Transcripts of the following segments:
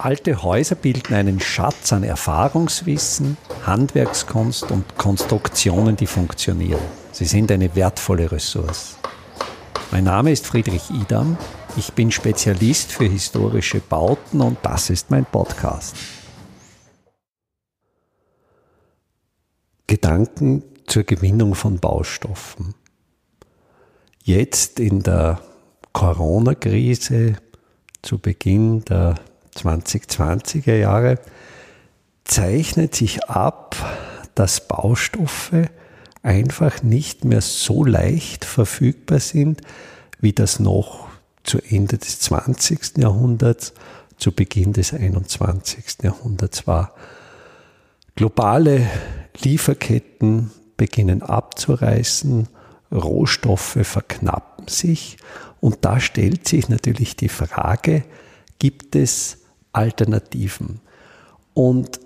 Alte Häuser bilden einen Schatz an Erfahrungswissen, Handwerkskunst und Konstruktionen, die funktionieren. Sie sind eine wertvolle Ressource. Mein Name ist Friedrich Idam. Ich bin Spezialist für historische Bauten und das ist mein Podcast. Gedanken zur Gewinnung von Baustoffen. Jetzt in der Corona-Krise zu Beginn der 2020er Jahre zeichnet sich ab, dass Baustoffe einfach nicht mehr so leicht verfügbar sind, wie das noch zu Ende des 20. Jahrhunderts, zu Beginn des 21. Jahrhunderts war. Globale Lieferketten beginnen abzureißen, Rohstoffe verknappen sich und da stellt sich natürlich die Frage, gibt es Alternativen? Und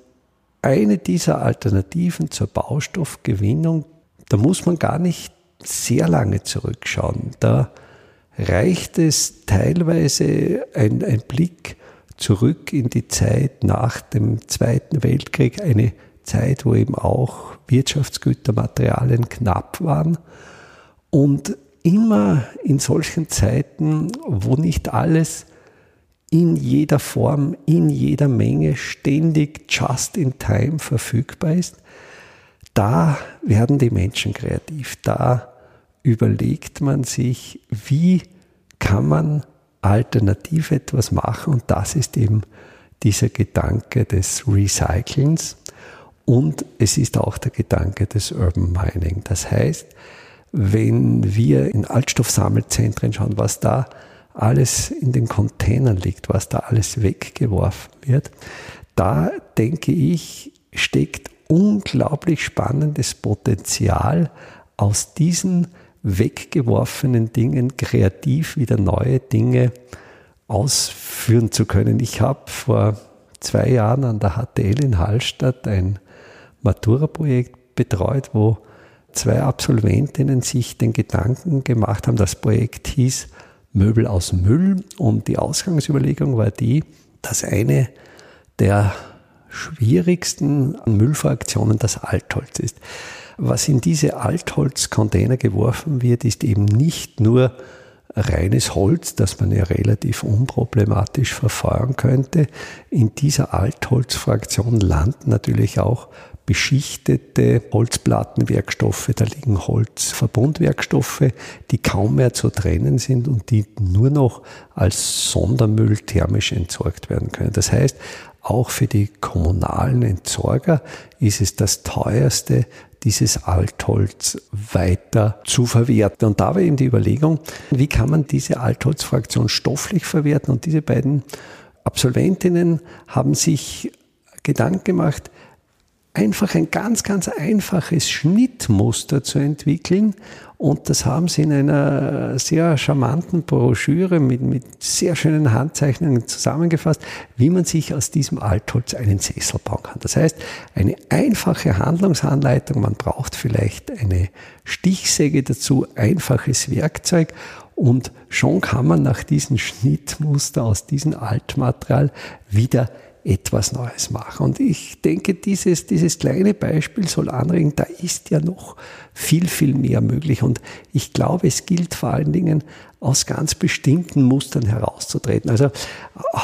eine dieser Alternativen zur Baustoffgewinnung, da muss man gar nicht sehr lange zurückschauen. Da reicht es teilweise ein, ein Blick zurück in die Zeit nach dem Zweiten Weltkrieg, eine Zeit, wo eben auch Wirtschaftsgüter, Materialien knapp waren. Und immer in solchen Zeiten, wo nicht alles in jeder Form, in jeder Menge, ständig just in time verfügbar ist, da werden die Menschen kreativ. Da überlegt man sich, wie kann man alternativ etwas machen und das ist eben dieser Gedanke des Recyclings und es ist auch der Gedanke des Urban Mining. Das heißt, wenn wir in Altstoffsammelzentren schauen, was da alles in den Containern liegt, was da alles weggeworfen wird, da denke ich, steckt unglaublich spannendes Potenzial aus diesen weggeworfenen Dingen kreativ wieder neue Dinge ausführen zu können. Ich habe vor zwei Jahren an der HTL in Hallstatt ein Matura-Projekt betreut, wo zwei Absolventinnen sich den Gedanken gemacht haben, das Projekt hieß Möbel aus Müll und die Ausgangsüberlegung war die, dass eine der schwierigsten Müllfraktionen das Altholz ist. Was in diese Altholzcontainer geworfen wird, ist eben nicht nur reines Holz, das man ja relativ unproblematisch verfeuern könnte. In dieser Altholzfraktion landen natürlich auch beschichtete Holzplattenwerkstoffe, da liegen Holzverbundwerkstoffe, die kaum mehr zu trennen sind und die nur noch als Sondermüll thermisch entsorgt werden können. Das heißt, auch für die kommunalen Entsorger ist es das teuerste, dieses Altholz weiter zu verwerten. Und da war eben die Überlegung, wie kann man diese Altholzfraktion stofflich verwerten? Und diese beiden Absolventinnen haben sich Gedanken gemacht, einfach ein ganz, ganz einfaches Schnittmuster zu entwickeln. Und das haben sie in einer sehr charmanten Broschüre mit, mit sehr schönen Handzeichnungen zusammengefasst, wie man sich aus diesem Altholz einen Sessel bauen kann. Das heißt, eine einfache Handlungsanleitung, man braucht vielleicht eine Stichsäge dazu, einfaches Werkzeug und schon kann man nach diesem Schnittmuster aus diesem Altmaterial wieder etwas Neues machen. Und ich denke, dieses, dieses kleine Beispiel soll anregen, da ist ja noch viel, viel mehr möglich. Und ich glaube, es gilt vor allen Dingen, aus ganz bestimmten Mustern herauszutreten. Also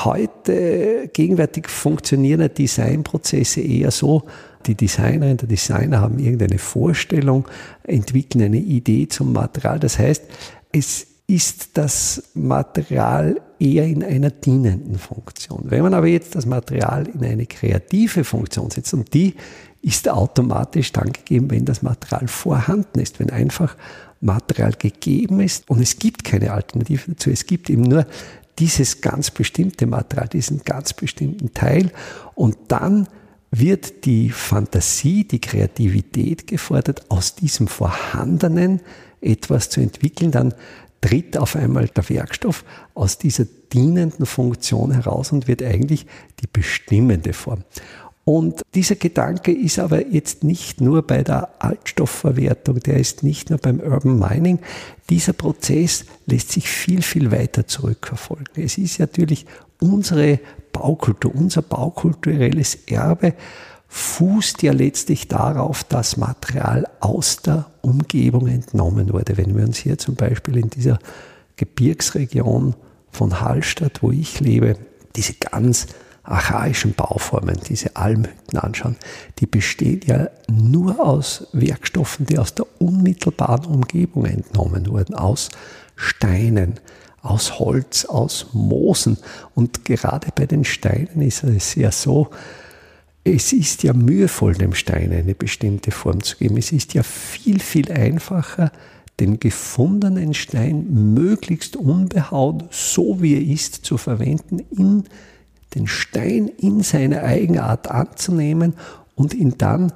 heute, gegenwärtig funktionieren Designprozesse eher so, die Designerin, der Designer haben irgendeine Vorstellung, entwickeln eine Idee zum Material. Das heißt, es ist das Material eher in einer dienenden Funktion. Wenn man aber jetzt das Material in eine kreative Funktion setzt, und die ist automatisch dann gegeben, wenn das Material vorhanden ist, wenn einfach Material gegeben ist und es gibt keine Alternative dazu, es gibt eben nur dieses ganz bestimmte Material, diesen ganz bestimmten Teil und dann wird die Fantasie, die Kreativität gefordert, aus diesem Vorhandenen etwas zu entwickeln, dann tritt auf einmal der Werkstoff aus dieser dienenden Funktion heraus und wird eigentlich die bestimmende Form. Und dieser Gedanke ist aber jetzt nicht nur bei der Altstoffverwertung, der ist nicht nur beim Urban Mining. Dieser Prozess lässt sich viel, viel weiter zurückverfolgen. Es ist natürlich unsere Baukultur, unser baukulturelles Erbe fußt ja letztlich darauf, dass Material aus der Umgebung entnommen wurde. Wenn wir uns hier zum Beispiel in dieser Gebirgsregion von Hallstatt, wo ich lebe, diese ganz archaischen Bauformen, diese Almhütten anschauen, die bestehen ja nur aus Werkstoffen, die aus der unmittelbaren Umgebung entnommen wurden, aus Steinen, aus Holz, aus Moosen. Und gerade bei den Steinen ist es ja so, es ist ja mühevoll, dem Stein eine bestimmte Form zu geben. Es ist ja viel, viel einfacher, den gefundenen Stein möglichst unbehaut, so wie er ist, zu verwenden, in den Stein in seine Eigenart anzunehmen und ihn dann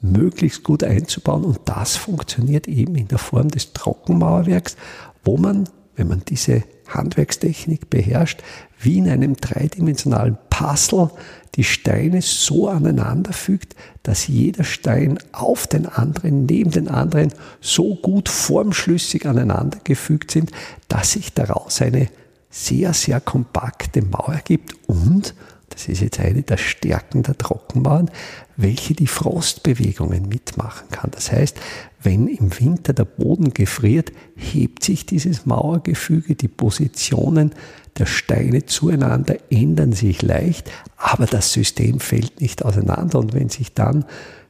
möglichst gut einzubauen. Und das funktioniert eben in der Form des Trockenmauerwerks, wo man, wenn man diese Handwerkstechnik beherrscht, wie in einem dreidimensionalen Puzzle die Steine so aneinander fügt, dass jeder Stein auf den anderen, neben den anderen so gut formschlüssig aneinander gefügt sind, dass sich daraus eine sehr, sehr kompakte Mauer gibt und, das ist jetzt eine der Stärken der Trockenmauern, welche die Frostbewegungen mitmachen kann. Das heißt, wenn im Winter der Boden gefriert, hebt sich dieses Mauergefüge, die Positionen der Steine zueinander ändern sich leicht, aber das System fällt nicht auseinander. Und wenn sich dann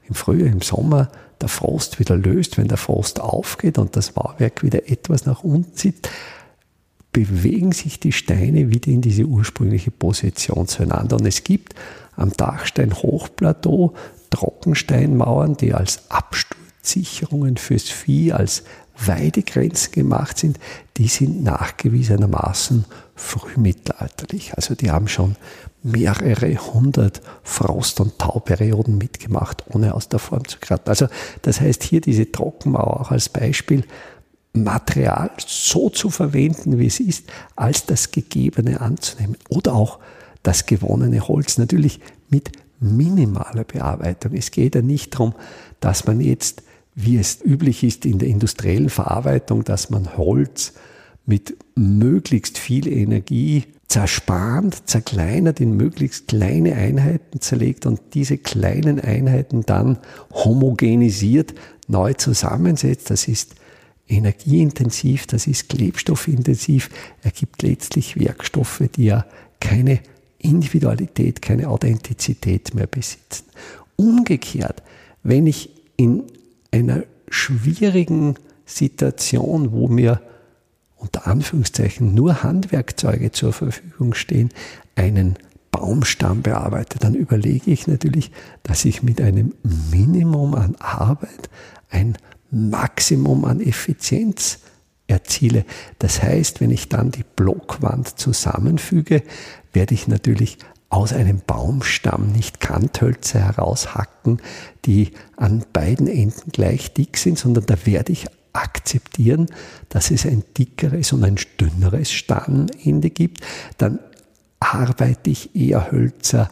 im Frühjahr, im Sommer der Frost wieder löst, wenn der Frost aufgeht und das Mauerwerk wieder etwas nach unten zieht, bewegen sich die Steine wieder in diese ursprüngliche Position zueinander. Und es gibt am Dachstein-Hochplateau Trockensteinmauern, die als Absturzsicherungen fürs Vieh, als Weidegrenzen gemacht sind, die sind nachgewiesenermaßen frühmittelalterlich. Also die haben schon mehrere hundert Frost- und Tauperioden mitgemacht, ohne aus der Form zu geraten. Also das heißt hier diese Trockenmauer auch als Beispiel Material so zu verwenden, wie es ist, als das Gegebene anzunehmen. Oder auch das gewonnene Holz, natürlich mit minimaler Bearbeitung. Es geht ja nicht darum, dass man jetzt, wie es üblich ist in der industriellen Verarbeitung, dass man Holz mit möglichst viel Energie zerspannt, zerkleinert, in möglichst kleine Einheiten zerlegt und diese kleinen Einheiten dann homogenisiert neu zusammensetzt. Das ist energieintensiv, das ist klebstoffintensiv, ergibt letztlich Werkstoffe, die ja keine Individualität, keine Authentizität mehr besitzen. Umgekehrt, wenn ich in einer schwierigen Situation, wo mir unter Anführungszeichen nur Handwerkzeuge zur Verfügung stehen, einen Baumstamm bearbeite, dann überlege ich natürlich, dass ich mit einem Minimum an Arbeit ein Maximum an Effizienz erziele. Das heißt, wenn ich dann die Blockwand zusammenfüge, werde ich natürlich aus einem Baumstamm nicht Kanthölzer heraushacken, die an beiden Enden gleich dick sind, sondern da werde ich akzeptieren, dass es ein dickeres und ein dünneres Stammende gibt. Dann arbeite ich eher Hölzer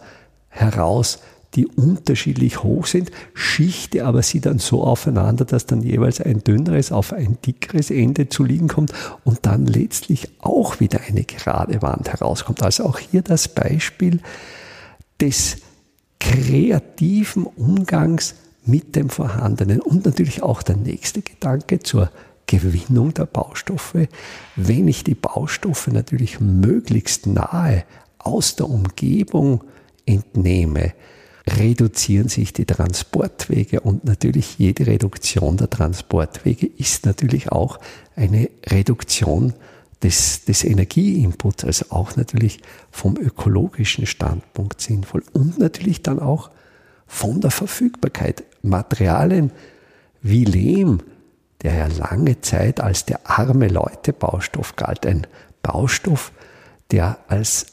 heraus, die unterschiedlich hoch sind, schichte aber sie dann so aufeinander, dass dann jeweils ein dünneres auf ein dickeres Ende zu liegen kommt und dann letztlich auch wieder eine gerade Wand herauskommt. Also auch hier das Beispiel des kreativen Umgangs mit dem Vorhandenen und natürlich auch der nächste Gedanke zur Gewinnung der Baustoffe. Wenn ich die Baustoffe natürlich möglichst nahe aus der Umgebung entnehme, reduzieren sich die Transportwege und natürlich jede Reduktion der Transportwege ist natürlich auch eine Reduktion des, des Energieinputs, also auch natürlich vom ökologischen Standpunkt sinnvoll und natürlich dann auch von der Verfügbarkeit. Materialien wie Lehm, der ja lange Zeit als der arme Leute Baustoff galt, ein Baustoff, der als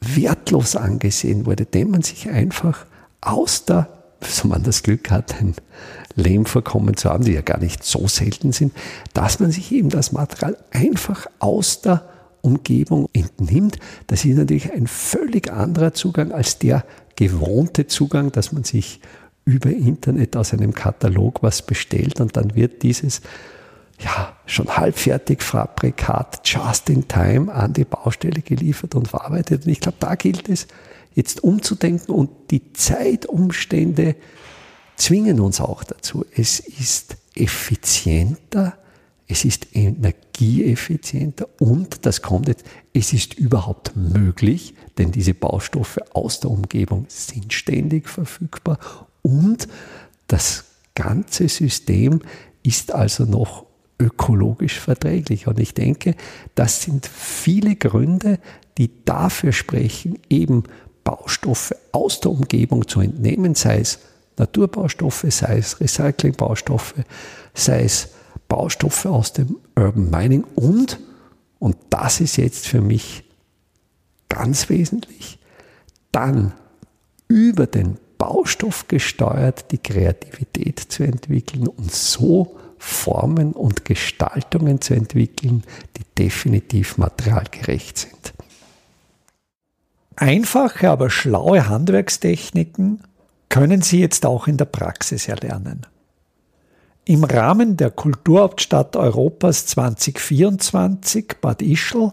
wertlos angesehen wurde, den man sich einfach aus der, so man das Glück hat, ein Lehmvorkommen zu haben, die ja gar nicht so selten sind, dass man sich eben das Material einfach aus der Umgebung entnimmt. Das ist natürlich ein völlig anderer Zugang als der gewohnte Zugang, dass man sich über Internet aus einem Katalog was bestellt und dann wird dieses ja, schon halbfertig Fabrikat just in time an die Baustelle geliefert und verarbeitet. Und ich glaube, da gilt es jetzt umzudenken und die Zeitumstände zwingen uns auch dazu. Es ist effizienter, es ist energieeffizienter und, das kommt jetzt, es ist überhaupt möglich, denn diese Baustoffe aus der Umgebung sind ständig verfügbar und das ganze System ist also noch ökologisch verträglich. Und ich denke, das sind viele Gründe, die dafür sprechen, eben Baustoffe aus der Umgebung zu entnehmen, sei es Naturbaustoffe, sei es Recyclingbaustoffe, sei es Baustoffe aus dem Urban Mining und, und das ist jetzt für mich ganz wesentlich, dann über den Baustoff gesteuert die Kreativität zu entwickeln und so Formen und Gestaltungen zu entwickeln, die definitiv materialgerecht sind. Einfache, aber schlaue Handwerkstechniken können Sie jetzt auch in der Praxis erlernen. Im Rahmen der Kulturhauptstadt Europas 2024 Bad Ischl